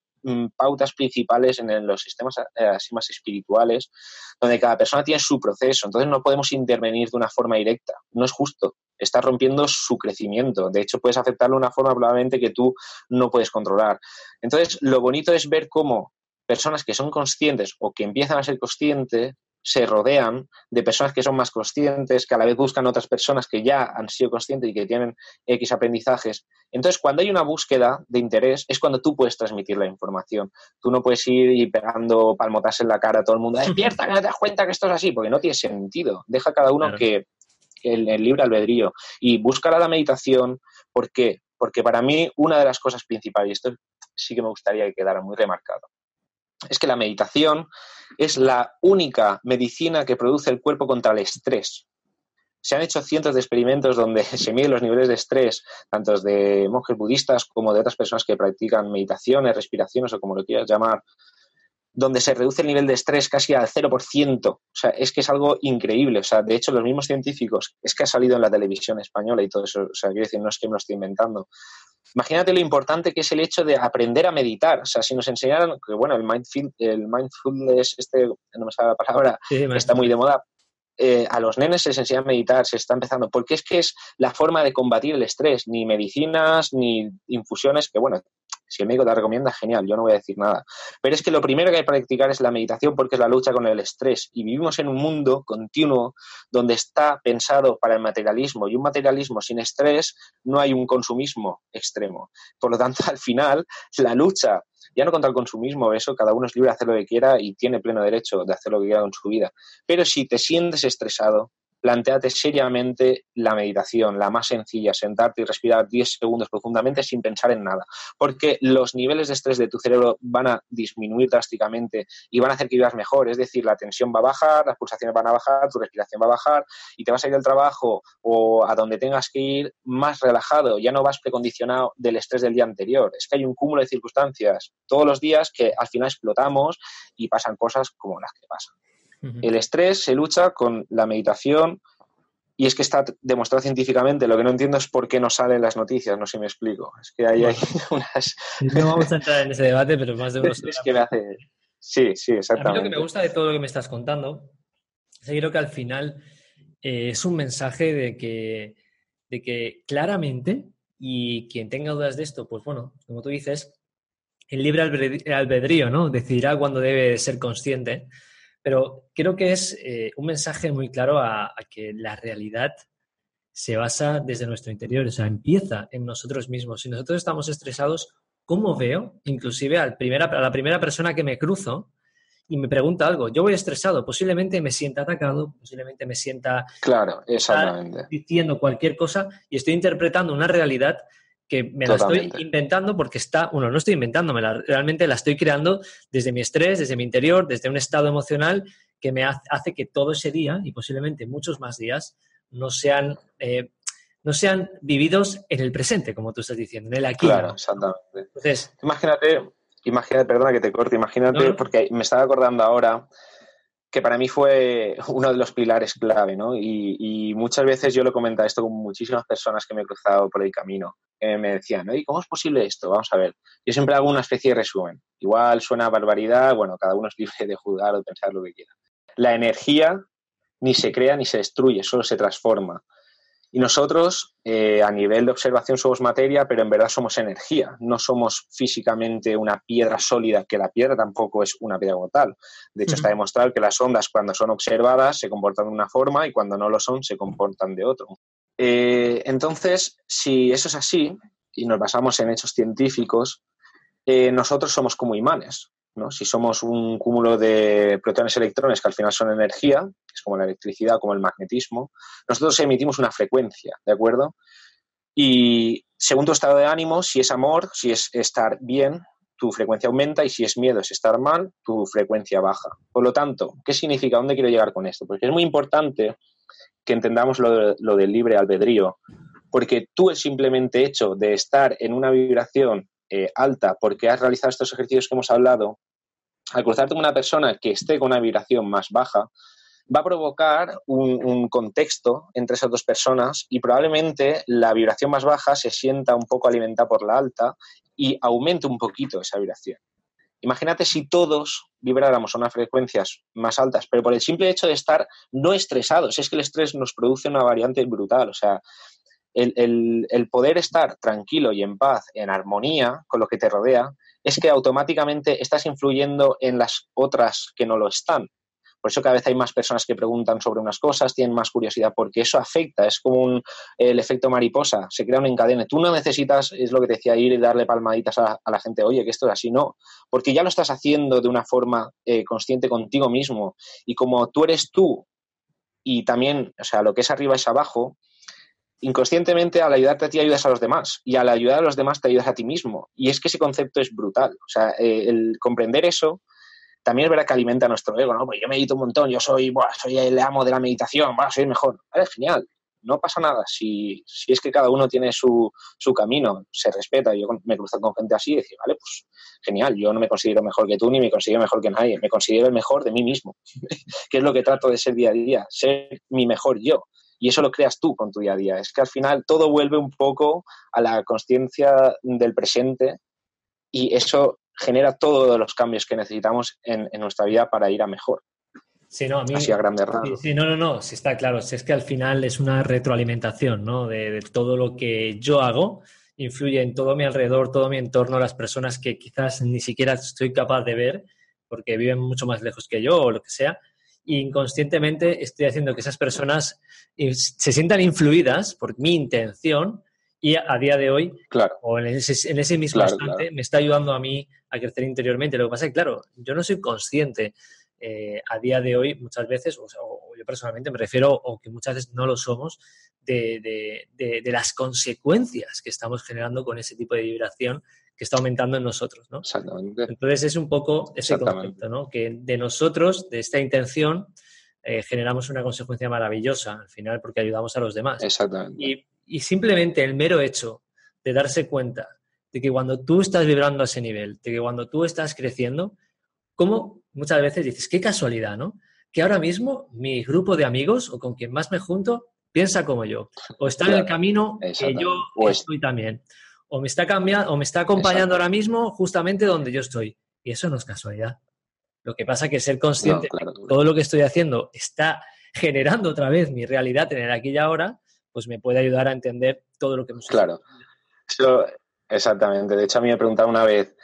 pautas principales en, los sistemas eh, así más espirituales, donde cada persona tiene su proceso. Entonces no podemos intervenir de una forma directa. No es justo. Estás rompiendo su crecimiento. De hecho, puedes afectarlo de una forma probablemente que tú no puedes controlar. Entonces, lo bonito es ver cómo personas que son conscientes o que empiezan a ser conscientes se rodean de personas que son más conscientes, que a la vez buscan otras personas que ya han sido conscientes y que tienen X aprendizajes. Entonces, cuando hay una búsqueda de interés, es cuando tú puedes transmitir la información. Tú no puedes ir y pegando palmotas en la cara a todo el mundo, despierta, que no te das cuenta que esto es así, porque no tiene sentido. Deja a cada uno que el, el libre albedrío y busca la meditación. ¿Por qué? Porque para mí una de las cosas principales, y esto sí que me gustaría que quedara muy remarcado, es que la meditación es la única medicina que produce el cuerpo contra el estrés. Se han hecho cientos de experimentos donde se miden los niveles de estrés, tanto de monjes budistas como de otras personas que practican meditaciones, respiraciones o como lo quieras llamar, donde se reduce el nivel de estrés casi al 0%. O sea, es que es algo increíble. O sea, de hecho, los mismos científicos, es que ha salido en la televisión española y todo eso, o sea, quiero decir, no es que me lo estoy inventando, Imagínate lo importante que es el hecho de aprender a meditar. O sea, si nos enseñaran, que bueno, el, el mindfulness, este, no me sale la palabra, está muy de moda, eh, a los nenes se les enseña a meditar, se está empezando, porque es que es la forma de combatir el estrés, ni medicinas, ni infusiones, que bueno, si el médico te recomienda, genial, yo no voy a decir nada. Pero es que lo primero que hay que practicar es la meditación porque es la lucha con el estrés. Y vivimos en un mundo continuo donde está pensado para el materialismo. Y un materialismo sin estrés no hay un consumismo extremo. Por lo tanto, al final, la lucha, ya no contra el consumismo, eso cada uno es libre de hacer lo que quiera y tiene pleno derecho de hacer lo que quiera con su vida. Pero si te sientes estresado, planteate seriamente la meditación, la más sencilla, sentarte y respirar 10 segundos profundamente sin pensar en nada, porque los niveles de estrés de tu cerebro van a disminuir drásticamente y van a hacer que vivas mejor, es decir, la tensión va a bajar, las pulsaciones van a bajar, tu respiración va a bajar y te vas a ir al trabajo o a donde tengas que ir más relajado, ya no vas precondicionado del estrés del día anterior, es que hay un cúmulo de circunstancias todos los días que al final explotamos y pasan cosas como las que pasan. El estrés se lucha con la meditación y es que está demostrado científicamente. Lo que no entiendo es por qué no salen las noticias, no sé si me explico. Es que hay, hay unas... No vamos a entrar en ese debate, pero más de uno. es que me hace... Sí, sí, exactamente. A mí lo que me gusta de todo lo que me estás contando es que creo que al final eh, es un mensaje de que, de que claramente, y quien tenga dudas de esto, pues bueno, como tú dices, el libre albedrío, ¿no? Decidirá cuándo debe ser consciente pero creo que es eh, un mensaje muy claro a, que la realidad se basa desde nuestro interior, o sea, empieza en nosotros mismos. Si nosotros estamos estresados, ¿cómo veo? Inclusive a la primera persona que me cruzo y me pregunta algo, yo voy estresado, posiblemente me sienta atacado, posiblemente me sienta claro, exactamente. diciendo cualquier cosa y estoy interpretando una realidad que me la estoy inventando porque está, bueno, no estoy inventándomela, realmente la estoy creando desde mi estrés, desde mi interior, desde un estado emocional que me hace que todo ese día y posiblemente muchos más días no sean, eh, no sean vividos en el presente, como tú estás diciendo, en el aquí. Claro, exactamente. Entonces, imagínate, imagínate, perdona que te corte, imagínate, porque me estaba acordando ahora que para mí fue uno de los pilares clave, ¿no? Y, muchas veces yo lo he comentado esto con muchísimas personas que me he cruzado por el camino, que me decían, ¿y cómo es posible esto? Vamos a ver. Yo siempre hago una especie de resumen. Igual suena barbaridad, bueno, cada uno es libre de juzgar o pensar lo que quiera. La energía ni se crea ni se destruye, solo se transforma. Y nosotros, eh, a nivel de observación, somos materia, pero en verdad somos energía. No somos físicamente una piedra sólida, que la piedra tampoco es una piedra como tal. De hecho, está demostrado que las ondas, cuando son observadas, se comportan de una forma y cuando no lo son, se comportan de otro. Eh, entonces, si eso es así, y nos basamos en hechos científicos, eh, nosotros somos como imanes. Si somos un cúmulo de protones y electrones que al final son energía, es como la electricidad, como el magnetismo, nosotros emitimos una frecuencia, ¿de acuerdo? Y según tu estado de ánimo, si es amor, si es estar bien, tu frecuencia aumenta y si es miedo, es estar mal, tu frecuencia baja. Por lo tanto, ¿qué significa? ¿Dónde quiero llegar con esto? Porque es muy importante que entendamos lo, lo del libre albedrío, porque tú el simplemente hecho de estar en una vibración eh, alta porque has realizado estos ejercicios que hemos hablado, al cruzarte con una persona que esté con una vibración más baja, va a provocar un, contexto entre esas dos personas y probablemente la vibración más baja se sienta un poco alimentada por la alta y aumente un poquito esa vibración. Imagínate si todos vibráramos a unas frecuencias más altas, pero por el simple hecho de estar no estresados, es que el estrés nos produce una variante brutal, o sea, el, poder estar tranquilo y en paz, en armonía con lo que te rodea, es que automáticamente estás influyendo en las otras que no lo están. Por eso cada vez hay más personas que preguntan sobre unas cosas, tienen más curiosidad, porque eso afecta, es como el efecto mariposa, se crea un encadene. Tú no necesitas, es lo que te decía, ir y darle palmaditas a, la gente, oye, que esto es así, no, porque ya lo estás haciendo de una forma eh, consciente contigo mismo. Y como tú eres tú y también, o sea, lo que es arriba es abajo, inconscientemente al ayudarte a ti ayudas a los demás y al ayudar a los demás te ayudas a ti mismo. Y es que ese concepto es brutal. O sea, eh, el comprender eso también es verdad que alimenta nuestro ego, ¿no? Pues yo medito un montón, yo soy, soy el amo de la meditación, soy el mejor. Vale, genial. No pasa nada. Si, es que cada uno tiene su, su camino, se respeta. Yo me cruzo con gente así y decir, vale, pues genial. Yo no me considero mejor que tú ni me considero mejor que nadie. Me considero el mejor de mí mismo, que es lo que trato de ser día a día, ser mi mejor yo y eso lo creas tú con tu día a día. Es que al final todo vuelve un poco a la conciencia del presente y eso genera todos los cambios que necesitamos en, nuestra vida para ir a mejor. Sí, no, a mí, Así a grandes rasgos. Sí, no, no, no, sí está claro. Si es que al final es una retroalimentación, ¿no? De, todo lo que yo hago influye en todo mi alrededor, todo mi entorno, las personas que quizás ni siquiera estoy capaz de ver porque viven mucho más lejos que yo o lo que sea, inconscientemente estoy haciendo que esas personas se sientan influidas por mi intención y a, día de hoy, claro. o en ese, mismo instante, me está ayudando a mí a crecer interiormente. Lo que pasa es que, claro, yo no soy consciente eh, a día de hoy muchas veces, o, yo personalmente me refiero, o que muchas veces no lo somos, de, de, las consecuencias que estamos generando con ese tipo de vibración que está aumentando en nosotros, ¿no? Exactamente. Entonces es un poco ese concepto, ¿no? Que de nosotros, de esta intención, eh, generamos una consecuencia maravillosa al final porque ayudamos a los demás. Exactamente. Y, y, simplemente el mero hecho de darse cuenta de que cuando tú estás vibrando a ese nivel, de que cuando tú estás creciendo, como muchas veces dices, qué casualidad, ¿no? Que ahora mismo mi grupo de amigos o con quien más me junto piensa como yo, o está en el camino que yo estoy también o me está cambiando, o me está acompañando ahora mismo justamente donde yo estoy. Y eso no es casualidad. Lo que pasa es que ser consciente de que todo lo que estoy haciendo está generando otra vez mi realidad en el aquí y ahora, pues me puede ayudar a entender todo lo que hemos Claro. exactamente. De hecho, a mí me preguntaba una vez,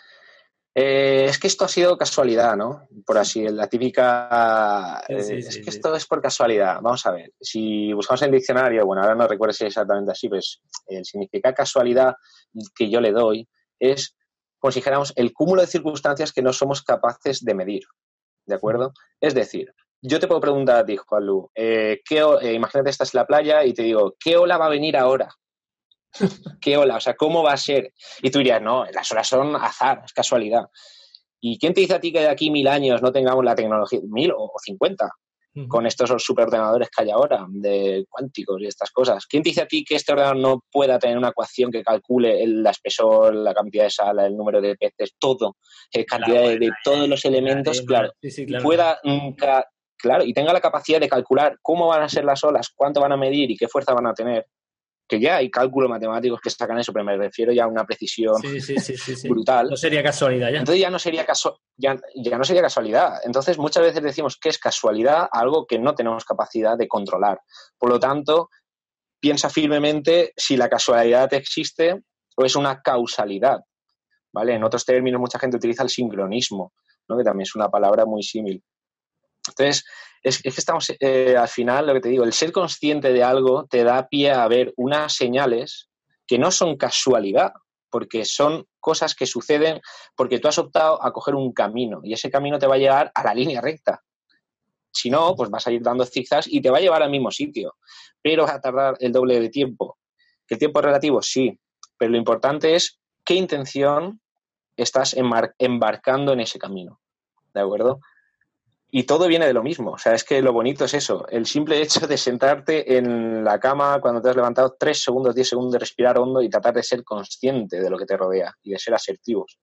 eh, es que esto ha sido casualidad, ¿no? Por así, la típica... Eh, es que esto es por casualidad. Vamos a ver, si buscamos en el diccionario, bueno, ahora no recuerdo si es exactamente así, pues el significado casualidad que yo le doy es, como si dijéramos, el cúmulo de circunstancias que no somos capaces de medir, ¿de acuerdo? Es decir, yo te puedo preguntar a ti, Juan Lu, eh, imagínate estás en la playa y te digo, ¿qué ola va a venir ahora? ¿Qué ola? O sea, ¿cómo va a ser? Y tú dirías, no, las olas son azar, es casualidad. ¿Y quién te dice a ti que de aquí mil años no tengamos la tecnología, mil o cincuenta, con estos superordenadores que hay ahora, de cuánticos y estas cosas? ¿Quién te dice a ti que este ordenador no pueda tener una ecuación que calcule el, espesor, la cantidad de sal, el número de peces, todo, la cantidad de, todos los elementos, claro, pueda claro, y tenga la capacidad de calcular cómo van a ser las olas, cuánto van a medir y qué fuerza van a tener? Que ya hay cálculos matemáticos que sacan eso, pero me refiero ya a una precisión brutal. No sería casualidad ya. Entonces ya no sería, ya, ya no sería casualidad. Entonces muchas veces decimos que es casualidad algo que no tenemos capacidad de controlar. Por lo tanto, piensa firmemente si la casualidad existe o es una causalidad. ¿Vale? En otros términos, mucha gente utiliza el sincronismo, ¿no? que también es una palabra muy símil. Entonces, es, que estamos, eh, al final, lo que te digo, el ser consciente de algo te da pie a ver unas señales que no son casualidad, porque son cosas que suceden porque tú has optado a coger un camino y ese camino te va a llevar a la línea recta. Si no, pues vas a ir dando zigzags y te va a llevar al mismo sitio, pero vas a tardar el doble de tiempo. ¿Que el tiempo es relativo? Sí, pero lo importante es qué intención estás embarcando en ese camino. ¿De acuerdo? Y todo viene de lo mismo. O sea, es que lo bonito es eso. El simple hecho de sentarte en la cama cuando te has levantado tres segundos, diez segundos de respirar hondo y tratar de ser consciente de lo que te rodea y de ser asertivos.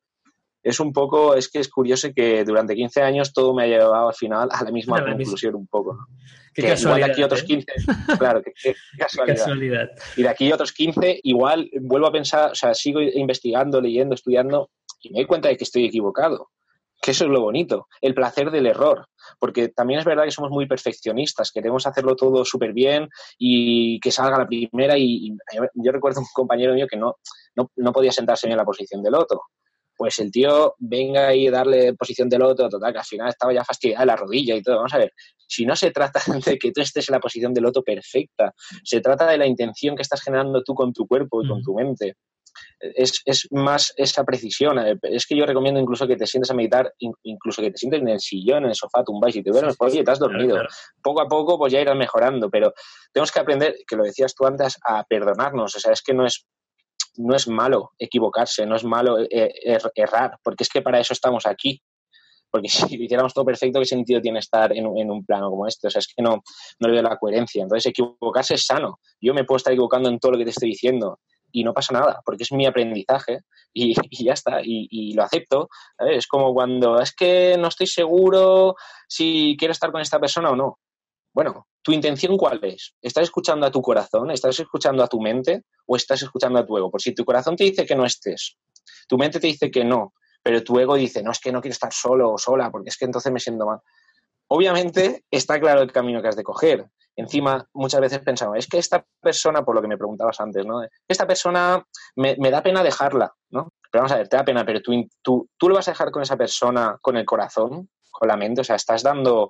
Es un poco, es que es curioso que durante 15 años todo me ha llevado al final a la misma conclusión un poco. ¿no? Qué casualidad, igual de aquí otros 15, ¿eh? claro, qué, qué casualidad. casualidad. Y de aquí otros 15, igual vuelvo a pensar, o sea, sigo investigando, leyendo, estudiando y me doy cuenta de que estoy equivocado que eso es lo bonito, el placer del error, porque también es verdad que somos muy perfeccionistas, queremos hacerlo todo súper bien y que salga la primera y, y, yo recuerdo un compañero mío que no, no, no podía sentarse bien en la posición del loto. Pues el tío venga y darle posición del loto, total, que al final estaba ya fastidiada de la rodilla y todo. Vamos a ver, si no se trata de que tú estés en la posición del loto perfecta, se trata de la intención que estás generando tú con tu cuerpo y con tu mente es, es, más esa precisión. Eh, es que yo recomiendo incluso que te sientes a meditar, incluso que te sientes en el sillón, en el sofá, tumbáis y te duermes, pues oye, te has dormido. Claro, claro. Poco a poco pues ya irás mejorando, pero tenemos que aprender, que lo decías tú antes, a perdonarnos. O sea, es que no es, no es malo equivocarse, no es malo eh, er, errar, porque es que para eso estamos aquí. Porque si lo hiciéramos todo perfecto, ¿qué sentido tiene estar en, en, un plano como este? O sea, es que no, no le veo la coherencia. Entonces, equivocarse es sano. Yo me puedo estar equivocando en todo lo que te estoy diciendo y no pasa nada, porque es mi aprendizaje y, ya está, y, lo acepto. Es como cuando es que no estoy seguro si quiero estar con esta persona o no. Bueno, ¿tu intención cuál es? ¿Estás escuchando a tu corazón? ¿Estás escuchando a tu mente? ¿O estás escuchando a tu ego? Por si tu corazón te dice que no estés, tu mente te dice que no, pero tu ego dice, no, es que no quiero estar solo o sola, porque es que entonces me siento mal. Obviamente está claro el camino que has de coger, encima muchas veces pensamos, es que esta persona, por lo que me preguntabas antes, ¿no? Esta persona me, me da pena dejarla, ¿no? Pero vamos a ver, te da pena, pero tú, tú, tú lo vas a dejar con esa persona con el corazón, con la mente, o sea, estás dando,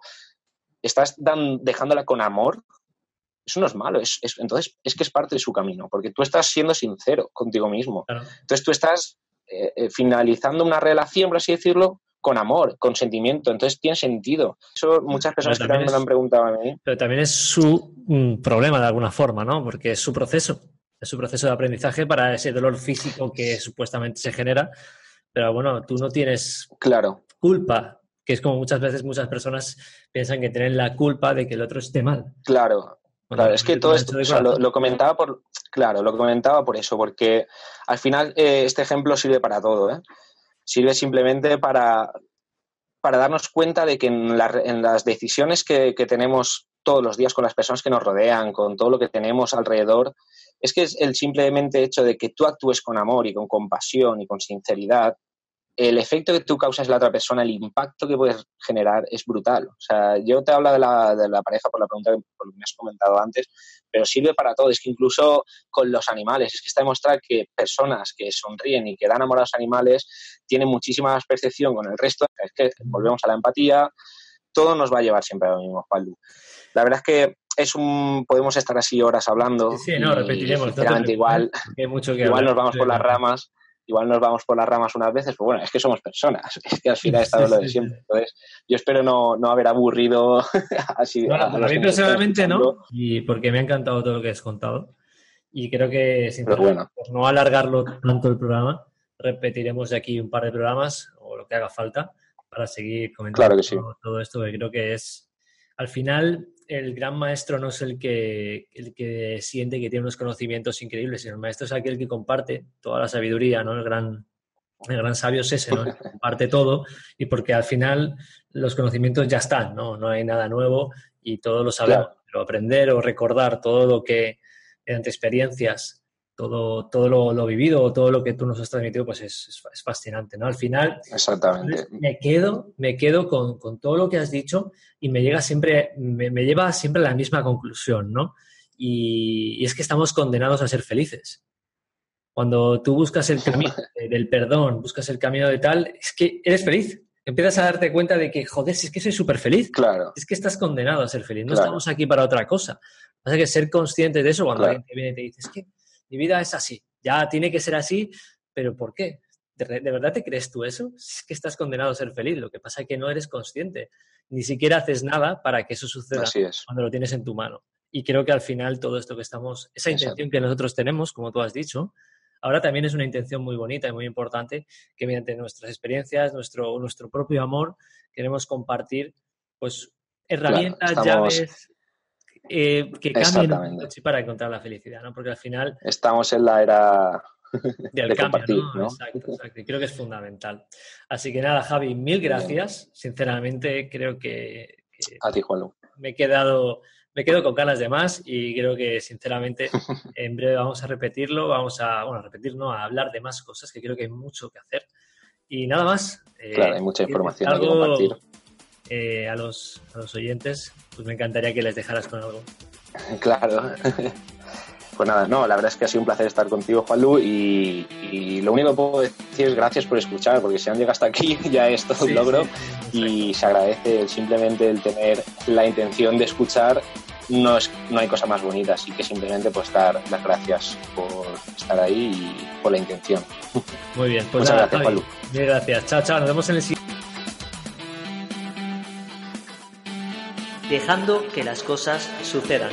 estás dan, dejándola con amor. Eso no es malo, es, es, entonces es que es parte de su camino, porque tú estás siendo sincero contigo mismo. Claro. Entonces tú estás eh, eh, finalizando una relación, por así decirlo, con amor, con sentimiento. Entonces tiene sentido. Eso muchas personas que también me lo han preguntado a mí. Pero también es su mm, problema de alguna forma, ¿no? Porque es su proceso. Es su proceso de aprendizaje para ese dolor físico que supuestamente se genera. Pero bueno, tú no tienes claro. culpa, que es como muchas veces muchas personas piensan que tienen la culpa de que el otro esté mal. Claro, Bueno, claro, es que todo esto, o sea, lo, lo, comentaba por, claro, lo comentaba por eso, porque al final eh, este ejemplo sirve para todo, ¿eh? Sirve simplemente para, para darnos cuenta de que en, la, en las decisiones que, que, tenemos todos los días con las personas que nos rodean, con todo lo que tenemos alrededor, es que es el simplemente hecho de que tú actúes con amor y con compasión y con sinceridad, el efecto que tú causas en la otra persona, el impacto que puedes generar es brutal. O sea, yo te hablo de la, de la pareja por la pregunta que me has comentado antes, pero sirve para todo. Es que incluso con los animales, es que está demostrado que personas que sonríen y que dan amor a los animales tienen muchísima más percepción con el resto. Es que volvemos a la empatía, todo nos va a llevar siempre a lo mismo, Juan La verdad es que es un podemos estar así horas hablando. Sí, no, repetiremos. No igual, mucho que igual nos vamos por las ramas igual nos vamos por las ramas unas veces, pero bueno, es que somos personas, es que al final está lo de siempre. Entonces, yo espero no, no haber aburrido así. Bueno, a, a mí personalmente no, y porque me ha encantado todo lo que has contado. Y creo que, sinceramente, bueno. por no alargarlo tanto el programa, repetiremos de aquí un par de programas o lo que haga falta para seguir comentando claro que sí. todo, esto, que creo que es, al final, el gran maestro no es el que, el que siente que tiene unos conocimientos increíbles, sino el maestro es aquel que comparte toda la sabiduría, ¿no? El gran, el gran sabio es ese, ¿no? El que comparte todo y porque al final los conocimientos ya están, ¿no? No hay nada nuevo y todos lo sabemos, claro. pero aprender o recordar todo lo que mediante experiencias todo, todo lo, lo, vivido, todo lo que tú nos has transmitido, pues es, es fascinante, ¿no? Al final, Exactamente. me quedo, me quedo con, con, todo lo que has dicho y me llega siempre, me, me lleva siempre a la misma conclusión, ¿no? Y, y, es que estamos condenados a ser felices. Cuando tú buscas el camino del perdón, buscas el camino de tal, es que eres feliz. Empiezas a darte cuenta de que, joder, es que soy súper feliz. Claro. Es que estás condenado a ser feliz. No claro. estamos aquí para otra cosa. Pasa que ser consciente de eso, cuando claro. alguien te viene y te dice, es que mi vida es así, ya tiene que ser así, pero ¿por qué? ¿De, ¿De, verdad te crees tú eso? Es que estás condenado a ser feliz, lo que pasa es que no eres consciente, ni siquiera haces nada para que eso suceda cuando lo tienes en tu mano. Y creo que al final todo esto que estamos, esa intención Exacto. que nosotros tenemos, como tú has dicho, ahora también es una intención muy bonita y muy importante que mediante nuestras experiencias, nuestro, nuestro propio amor, queremos compartir pues herramientas, llaves eh, que cambien para encontrar la felicidad, ¿no? Porque al final... Estamos en la era del cambio, ¿no? Exacto, exacto. Y creo que es fundamental. Así que nada, Javi, mil gracias. Sinceramente, creo que... A ti, Juan. Me he quedado me quedo con ganas de más y creo que sinceramente en breve vamos a repetirlo, vamos a, bueno, a repetir, no, a hablar de más cosas que creo que hay mucho que hacer. Y nada más. Eh, claro, hay mucha información que compartir. Eh, a, los, a los oyentes, pues me encantaría que les dejaras con algo. Claro. Pues nada, no, la verdad es que ha sido un placer estar contigo, Juanlu, y, y lo único que puedo decir es gracias por escuchar, porque si han llegado hasta aquí ya es todo un logro y se agradece simplemente el tener la intención de escuchar no, es, no hay cosa más bonita, así que simplemente pues dar las gracias por estar ahí y por la intención. Muy bien, pues Muchas gracias, Juanlu. Muchas gracias. Chao, chao, nos vemos en el siguiente. Dejando que las cosas sucedan.